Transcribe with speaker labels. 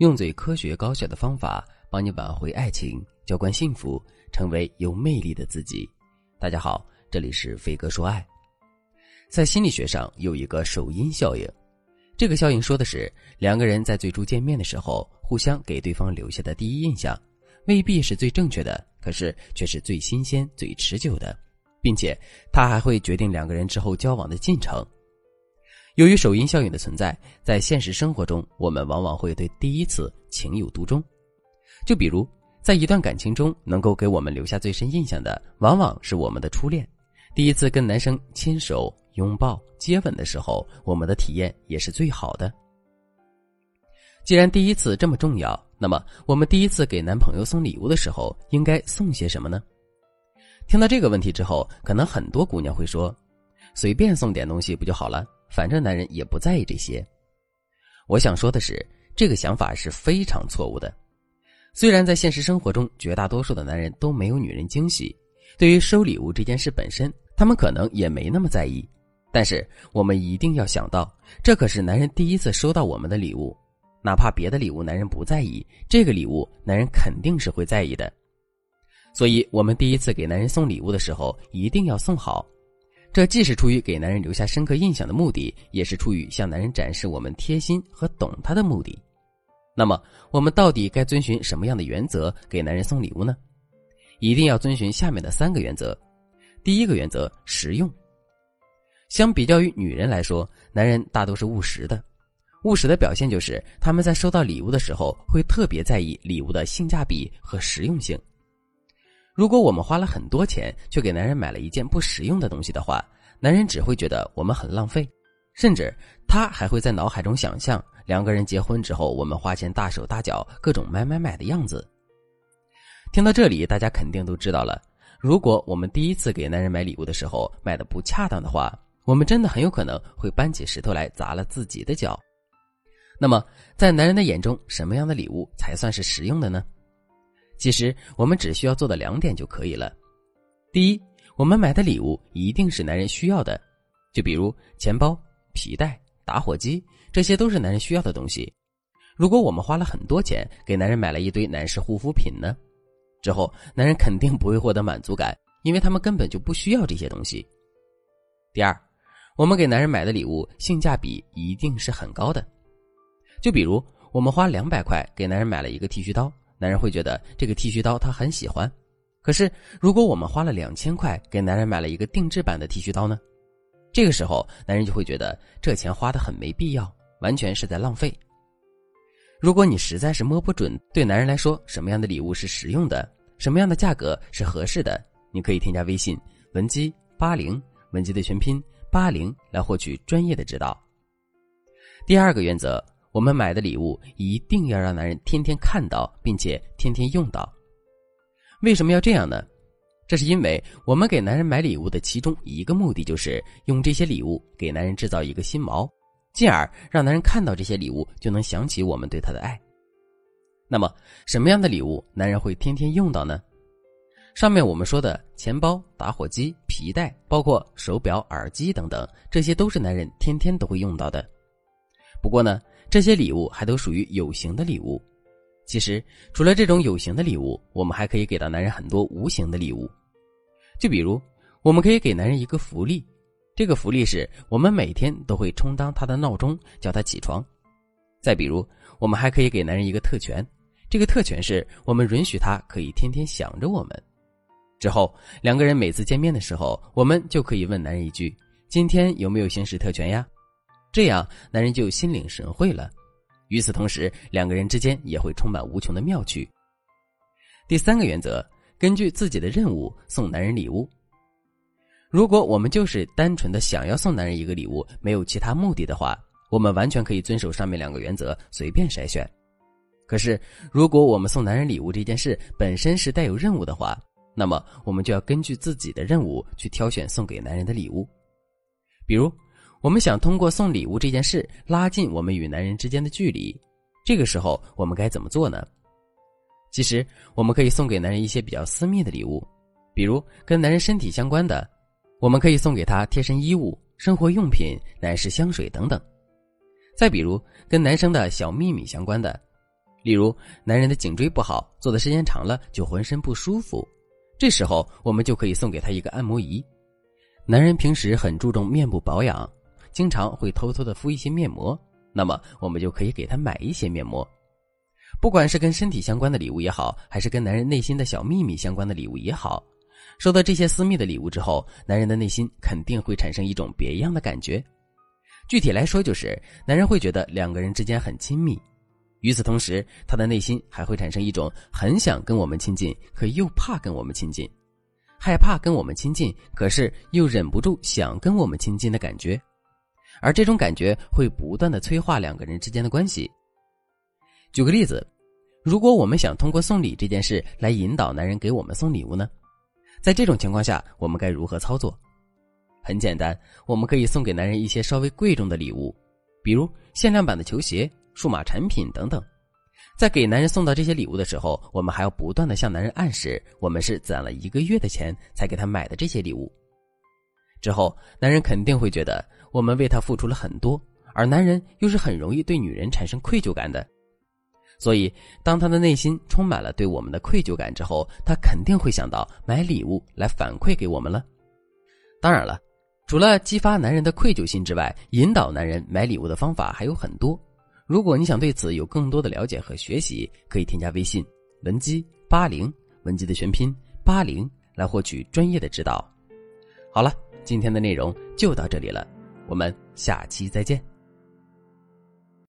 Speaker 1: 用最科学高效的方法帮你挽回爱情，浇灌幸福，成为有魅力的自己。大家好，这里是飞哥说爱。在心理学上有一个首因效应，这个效应说的是两个人在最初见面的时候，互相给对方留下的第一印象，未必是最正确的，可是却是最新鲜、最持久的，并且它还会决定两个人之后交往的进程。由于首因效应的存在，在现实生活中，我们往往会对第一次情有独钟。就比如，在一段感情中，能够给我们留下最深印象的，往往是我们的初恋。第一次跟男生牵手、拥抱、接吻的时候，我们的体验也是最好的。既然第一次这么重要，那么我们第一次给男朋友送礼物的时候，应该送些什么呢？听到这个问题之后，可能很多姑娘会说：“随便送点东西不就好了？”反正男人也不在意这些。我想说的是，这个想法是非常错误的。虽然在现实生活中，绝大多数的男人都没有女人惊喜，对于收礼物这件事本身，他们可能也没那么在意。但是我们一定要想到，这可是男人第一次收到我们的礼物，哪怕别的礼物男人不在意，这个礼物男人肯定是会在意的。所以，我们第一次给男人送礼物的时候，一定要送好。这既是出于给男人留下深刻印象的目的，也是出于向男人展示我们贴心和懂他的目的。那么，我们到底该遵循什么样的原则给男人送礼物呢？一定要遵循下面的三个原则。第一个原则：实用。相比较于女人来说，男人大都是务实的。务实的表现就是他们在收到礼物的时候，会特别在意礼物的性价比和实用性。如果我们花了很多钱，却给男人买了一件不实用的东西的话，男人只会觉得我们很浪费，甚至他还会在脑海中想象两个人结婚之后，我们花钱大手大脚，各种买买买的样子。听到这里，大家肯定都知道了，如果我们第一次给男人买礼物的时候买的不恰当的话，我们真的很有可能会搬起石头来砸了自己的脚。那么，在男人的眼中，什么样的礼物才算是实用的呢？其实我们只需要做到两点就可以了。第一，我们买的礼物一定是男人需要的，就比如钱包、皮带、打火机，这些都是男人需要的东西。如果我们花了很多钱给男人买了一堆男士护肤品呢，之后男人肯定不会获得满足感，因为他们根本就不需要这些东西。第二，我们给男人买的礼物性价比一定是很高的，就比如我们花两百块给男人买了一个剃须刀。男人会觉得这个剃须刀他很喜欢，可是如果我们花了两千块给男人买了一个定制版的剃须刀呢？这个时候男人就会觉得这钱花的很没必要，完全是在浪费。如果你实在是摸不准对男人来说什么样的礼物是实用的，什么样的价格是合适的，你可以添加微信文姬八零，文姬的全拼八零来获取专业的指导。第二个原则。我们买的礼物一定要让男人天天看到，并且天天用到。为什么要这样呢？这是因为我们给男人买礼物的其中一个目的，就是用这些礼物给男人制造一个心锚，进而让男人看到这些礼物就能想起我们对他的爱。那么，什么样的礼物男人会天天用到呢？上面我们说的钱包、打火机、皮带，包括手表、耳机等等，这些都是男人天天都会用到的。不过呢。这些礼物还都属于有形的礼物。其实，除了这种有形的礼物，我们还可以给到男人很多无形的礼物。就比如，我们可以给男人一个福利，这个福利是我们每天都会充当他的闹钟，叫他起床。再比如，我们还可以给男人一个特权，这个特权是我们允许他可以天天想着我们。之后，两个人每次见面的时候，我们就可以问男人一句：“今天有没有行使特权呀？”这样，男人就心领神会了。与此同时，两个人之间也会充满无穷的妙趣。第三个原则，根据自己的任务送男人礼物。如果我们就是单纯的想要送男人一个礼物，没有其他目的的话，我们完全可以遵守上面两个原则，随便筛选。可是，如果我们送男人礼物这件事本身是带有任务的话，那么我们就要根据自己的任务去挑选送给男人的礼物，比如。我们想通过送礼物这件事拉近我们与男人之间的距离，这个时候我们该怎么做呢？其实我们可以送给男人一些比较私密的礼物，比如跟男人身体相关的，我们可以送给他贴身衣物、生活用品、男士香水等等。再比如跟男生的小秘密相关的，例如，男人的颈椎不好，坐的时间长了就浑身不舒服，这时候我们就可以送给他一个按摩仪。男人平时很注重面部保养，经常会偷偷的敷一些面膜，那么我们就可以给他买一些面膜。不管是跟身体相关的礼物也好，还是跟男人内心的小秘密相关的礼物也好，收到这些私密的礼物之后，男人的内心肯定会产生一种别样的感觉。具体来说，就是男人会觉得两个人之间很亲密。与此同时，他的内心还会产生一种很想跟我们亲近，可又怕跟我们亲近，害怕跟我们亲近，可是又忍不住想跟我们亲近的感觉，而这种感觉会不断的催化两个人之间的关系。举个例子，如果我们想通过送礼这件事来引导男人给我们送礼物呢？在这种情况下，我们该如何操作？很简单，我们可以送给男人一些稍微贵重的礼物，比如限量版的球鞋。数码产品等等，在给男人送到这些礼物的时候，我们还要不断的向男人暗示，我们是攒了一个月的钱才给他买的这些礼物。之后，男人肯定会觉得我们为他付出了很多，而男人又是很容易对女人产生愧疚感的。所以，当他的内心充满了对我们的愧疚感之后，他肯定会想到买礼物来反馈给我们了。当然了，除了激发男人的愧疚心之外，引导男人买礼物的方法还有很多。如果你想对此有更多的了解和学习，可以添加微信文姬八零，文姬的全拼八零，来获取专业的指导。好了，今天的内容就到这里了，我们下期再见。